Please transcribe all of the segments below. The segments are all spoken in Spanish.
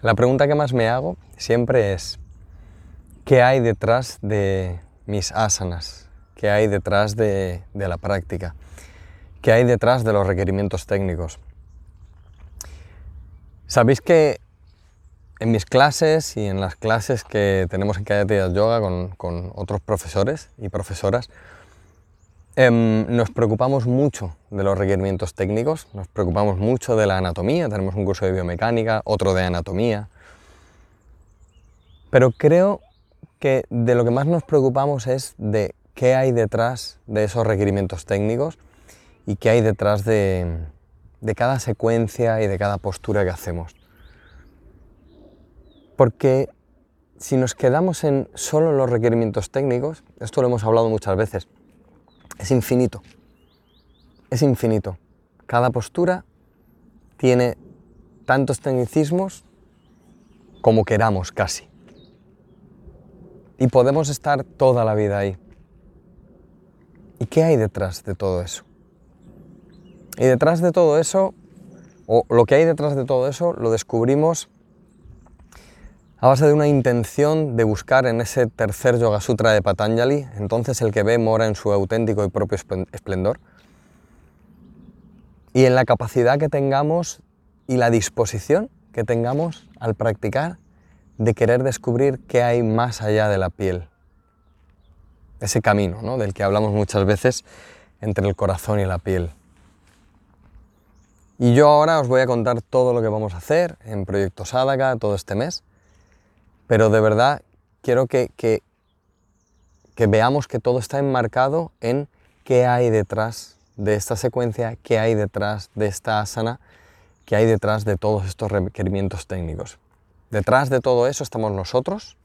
La pregunta que más me hago siempre es, ¿qué hay detrás de mis asanas? ¿Qué hay detrás de, la práctica? ¿Qué hay detrás de los requerimientos técnicos? Sabéis que en mis clases y en las clases que tenemos en Kaya Yoga con otros profesores y profesoras, Em, nos preocupamos mucho de los requerimientos técnicos, nos preocupamos mucho de la anatomía, tenemos un curso de biomecánica, otro de anatomía, pero creo que de lo que más nos preocupamos es de qué hay detrás de esos requerimientos técnicos y qué hay detrás de, de cada secuencia y de cada postura que hacemos. Porque si nos quedamos en solo los requerimientos técnicos, esto lo hemos hablado muchas veces, es infinito. Es infinito. Cada postura tiene tantos tecnicismos como queramos casi. Y podemos estar toda la vida ahí. ¿Y qué hay detrás de todo eso? Y detrás de todo eso, o lo que hay detrás de todo eso, lo descubrimos a base de una intención de buscar en ese tercer Yoga Sutra de Patanjali, entonces el que ve mora en su auténtico y propio esplendor, y en la capacidad que tengamos y la disposición que tengamos al practicar de querer descubrir qué hay más allá de la piel. Ese camino ¿no? del que hablamos muchas veces entre el corazón y la piel. Y yo ahora os voy a contar todo lo que vamos a hacer en Proyecto Sadaka todo este mes pero de verdad quiero que, que, veamos que todo está enmarcado en qué hay detrás de esta secuencia, qué hay detrás de esta asana, qué hay detrás de todos estos requerimientos técnicos. Detrás de todo eso estamos nosotros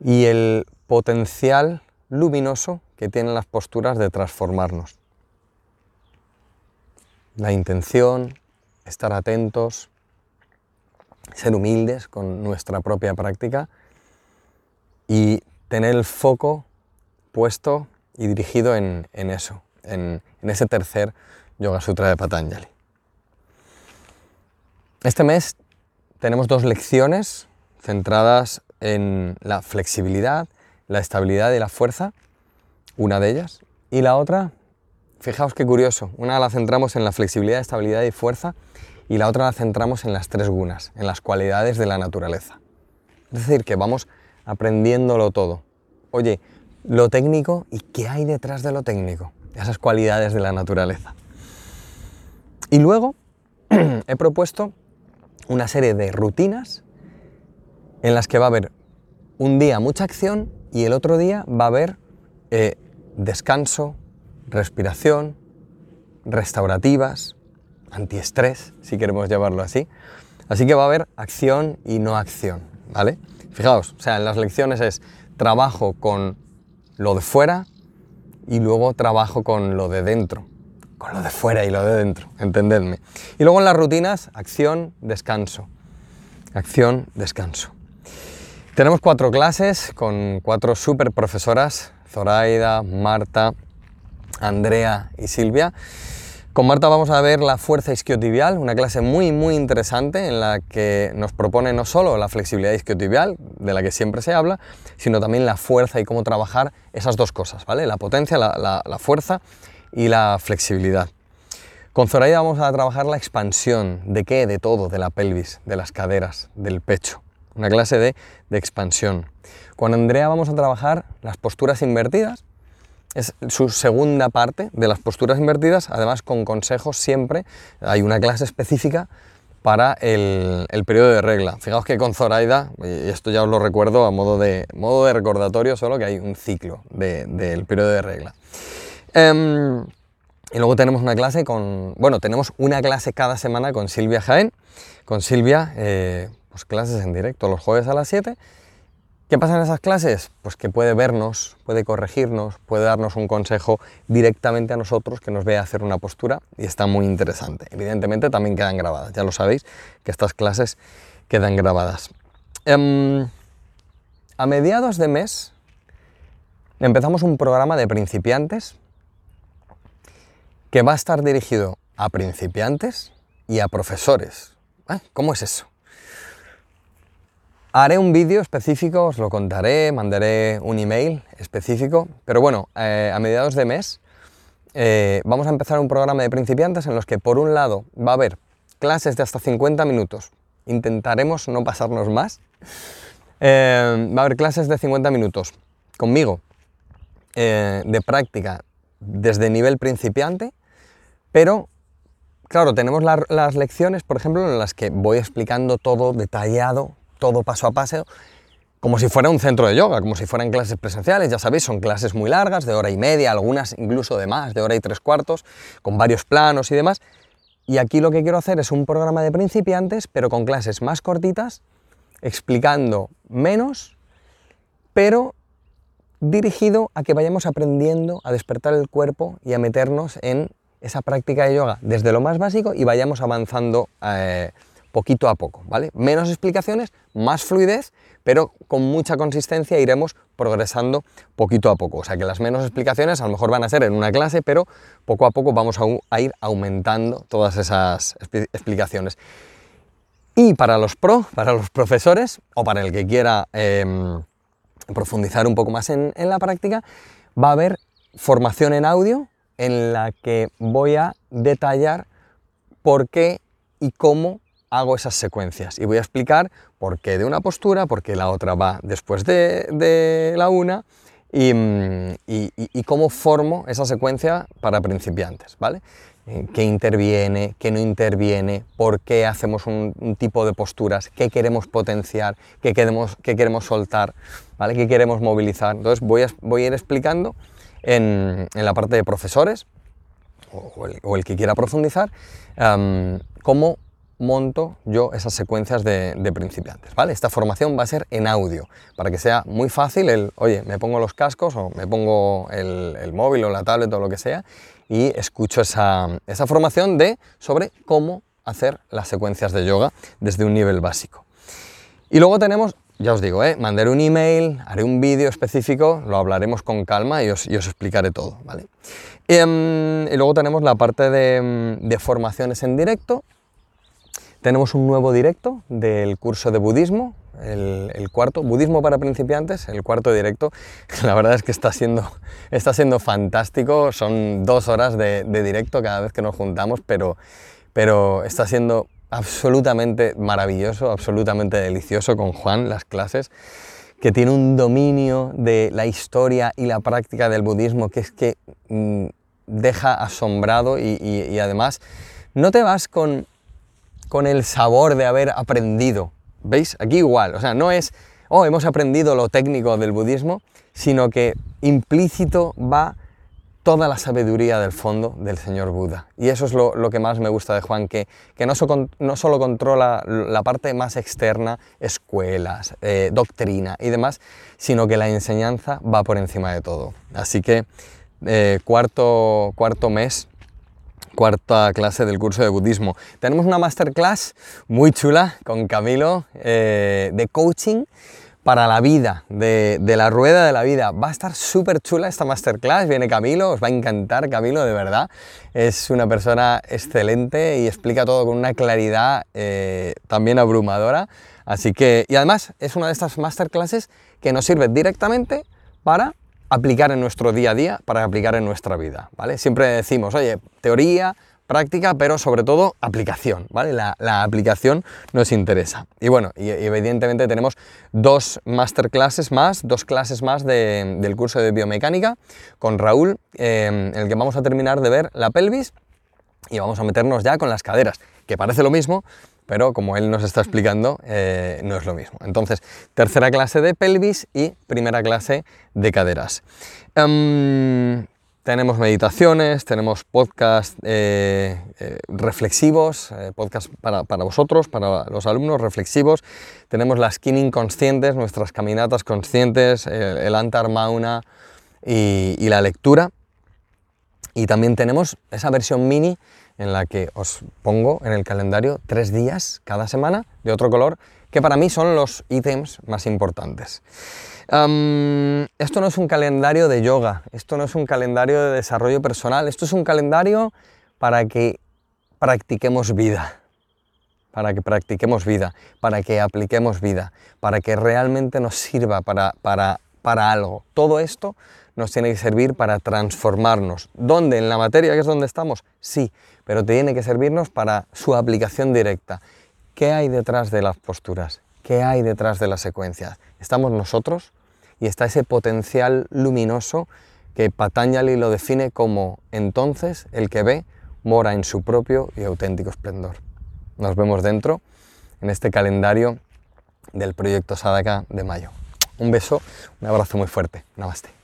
y el potencial luminoso que tienen las posturas de transformarnos. La intención, estar atentos, ser humildes con nuestra propia práctica y tener el foco puesto y dirigido en, eso, en, ese tercer Yoga Sutra de Patanjali. Este mes tenemos dos lecciones centradas en la flexibilidad, la estabilidad y la fuerza, una de ellas, y la otra, fijaos qué curioso, una la centramos en la flexibilidad, estabilidad y fuerza, y la otra la centramos en las tres gunas, en las cualidades de la naturaleza. Es decir, que vamos aprendiéndolo todo. Oye, lo técnico y qué hay detrás de lo técnico, esas cualidades de la naturaleza. Y luego he propuesto una serie de rutinas en las que va a haber un día mucha acción y el otro día va a haber eh, descanso, respiración, restaurativas, antiestrés, si queremos llamarlo así. Así que va a haber acción y no acción, ¿vale? Fijaos, o sea, en las lecciones es trabajo con lo de fuera y luego trabajo con lo de dentro, con lo de fuera y lo de dentro, entendedme. Y luego en las rutinas, acción, descanso, acción, descanso. Tenemos cuatro clases con cuatro super profesoras, Zoraida, Marta, Andrea y Silvia. Con Marta vamos a ver la fuerza isquiotibial, una clase muy muy interesante en la que nos propone no solo la flexibilidad isquiotibial, de la que siempre se habla, sino también la fuerza y cómo trabajar esas dos cosas, ¿vale? La potencia, la, fuerza y la flexibilidad. Con Zoraida vamos a trabajar la expansión, ¿de qué? De todo, de la pelvis, de las caderas, del pecho. Una clase de, de expansión. Con Andrea vamos a trabajar las posturas invertidas, es su segunda parte de las posturas invertidas, además con consejos siempre, hay una clase específica para el, periodo de regla. Fijaos que con Zoraida, y esto ya os lo recuerdo a modo de, modo de recordatorio, solo que hay un ciclo del periodo de regla. Em, y luego tenemos una clase con, bueno, tenemos una clase cada semana con Silvia Jaén. Con Silvia, eh, pues clases en directo los jueves a las 7 ¿Qué pasa en esas clases? Pues que puede vernos, puede corregirnos, puede darnos un consejo directamente a nosotros que nos vea hacer una postura y está muy interesante. Evidentemente también quedan grabadas, ya lo sabéis que estas clases quedan grabadas. Em, a mediados de mes empezamos un programa de principiantes que va a estar dirigido a principiantes y a profesores. ¿Cómo es eso? Haré un vídeo específico, os lo contaré, mandaré un email específico, pero bueno, eh, a mediados de mes eh, vamos a empezar un programa de principiantes en los que por un lado va a haber clases de hasta 50 minutos, intentaremos no pasarnos más, eh, va a haber clases de 50 minutos conmigo de práctica desde nivel principiante, pero claro, tenemos las lecciones, por ejemplo, en las que voy explicando todo detallado, todo paso a paso, como si fuera un centro de yoga, como si fueran clases presenciales, ya sabéis, son clases muy largas, de hora y media, algunas incluso de más, de hora y tres cuartos, con varios planos y demás. Y aquí lo que quiero hacer es un programa de principiantes, pero con clases más cortitas, explicando menos, pero dirigido a que vayamos aprendiendo a despertar el cuerpo y a meternos en esa práctica de yoga desde lo más básico y vayamos avanzando eh, poquito a poco, ¿vale? Menos explicaciones, más fluidez, pero con mucha consistencia iremos progresando poquito a poco. O sea que las menos explicaciones a lo mejor van a ser en una clase, pero poco a poco vamos a, ir aumentando todas esas explicaciones. Y para los pro, para los profesores, o para el que quiera em, profundizar un poco más en, en la práctica, va a haber formación en audio en la que voy a detallar por qué y cómo hago esas secuencias y voy a explicar por qué de una postura, por qué la otra va después de, la una mm, y, cómo formo esa secuencia para principiantes, ¿vale? Eh, ¿Qué interviene, qué no interviene, por qué hacemos un, tipo de posturas, qué queremos potenciar, qué queremos, qué queremos soltar, ¿vale? qué queremos movilizar. Entonces voy a, voy a ir explicando en, la parte de profesores o, el, que quiera profundizar cómo monto yo esas secuencias de, principiantes, ¿vale? Esta formación va a ser en audio, para que sea muy fácil el, oye, me pongo los cascos o me pongo el, móvil o la tablet o lo que sea y escucho esa, esa formación de, sobre cómo hacer las secuencias de yoga desde un nivel básico. Y luego tenemos, ya os digo, ¿eh? mandaré un email, haré un vídeo específico, lo hablaremos con calma y os, os explicaré todo, ¿vale? Em, y, luego tenemos la parte de, de formaciones en directo, tenemos un nuevo directo del curso de budismo, el, cuarto, budismo para principiantes, el cuarto directo. La verdad es que está siendo, está siendo fantástico, son dos horas de, directo cada vez que nos juntamos, pero, pero está siendo absolutamente maravilloso, absolutamente delicioso con Juan las clases, que tiene un dominio de la historia y la práctica del budismo que es que mm, deja asombrado y además no te vas con con el sabor de haber aprendido. ¿Veis? Aquí igual, o sea, no es, oh, hemos aprendido lo técnico del budismo, sino que implícito va toda la sabiduría del fondo del señor Buda. Y eso es lo, que más me gusta de Juan, que, que no, no, solo controla la parte más externa, escuelas, eh, doctrina y demás, sino que la enseñanza va por encima de todo. Así que eh, cuarto, cuarto mes cuarta clase del curso de budismo. Tenemos una masterclass muy chula con Camilo eh, de coaching para la vida, de, la rueda de la vida. Va a estar súper chula esta masterclass, viene Camilo, os va a encantar Camilo, de verdad. Es una persona excelente y explica todo con una claridad eh, también abrumadora. Así que, y además es una de estas masterclasses que nos sirve directamente para aplicar en nuestro día a día, para aplicar en nuestra vida, ¿vale? Siempre decimos, oye, teoría, práctica, pero sobre todo aplicación, ¿vale? La, aplicación nos interesa. Y bueno, y, evidentemente tenemos dos masterclasses más, dos clases más del curso de biomecánica con Raúl, eh, en el que vamos a terminar de ver la pelvis y vamos a meternos ya con las caderas, que parece lo mismo, pero como él nos está explicando, eh, no es lo mismo. Entonces, tercera clase de pelvis y primera clase de caderas. Em, tenemos meditaciones, tenemos podcasts eh, eh, reflexivos, podcasts para, vosotros, para los alumnos reflexivos. Tenemos las skinning conscientes, nuestras caminatas conscientes, el, antar mauna y, y la lectura. Y también tenemos esa versión mini en la que os pongo en el calendario tres días cada semana de otro color, que para mí son los ítems más importantes. esto no es un calendario de yoga, esto no es un calendario de desarrollo personal, esto es un calendario para que practiquemos vida. para que practiquemos vida, para que apliquemos vida, para que realmente nos sirva para, para, para algo. Todo esto nos tiene que servir para transformarnos. ¿Dónde? ¿En la materia que es donde estamos? Sí, pero tiene que servirnos para su aplicación directa. ¿Qué hay detrás de las posturas? ¿Qué hay detrás de las secuencias? Estamos nosotros y está ese potencial luminoso que Patanjali lo define como entonces el que ve mora en su propio y auténtico esplendor. Nos vemos dentro en este calendario del proyecto Sadaka de mayo. Un beso, un abrazo muy fuerte. Namaste.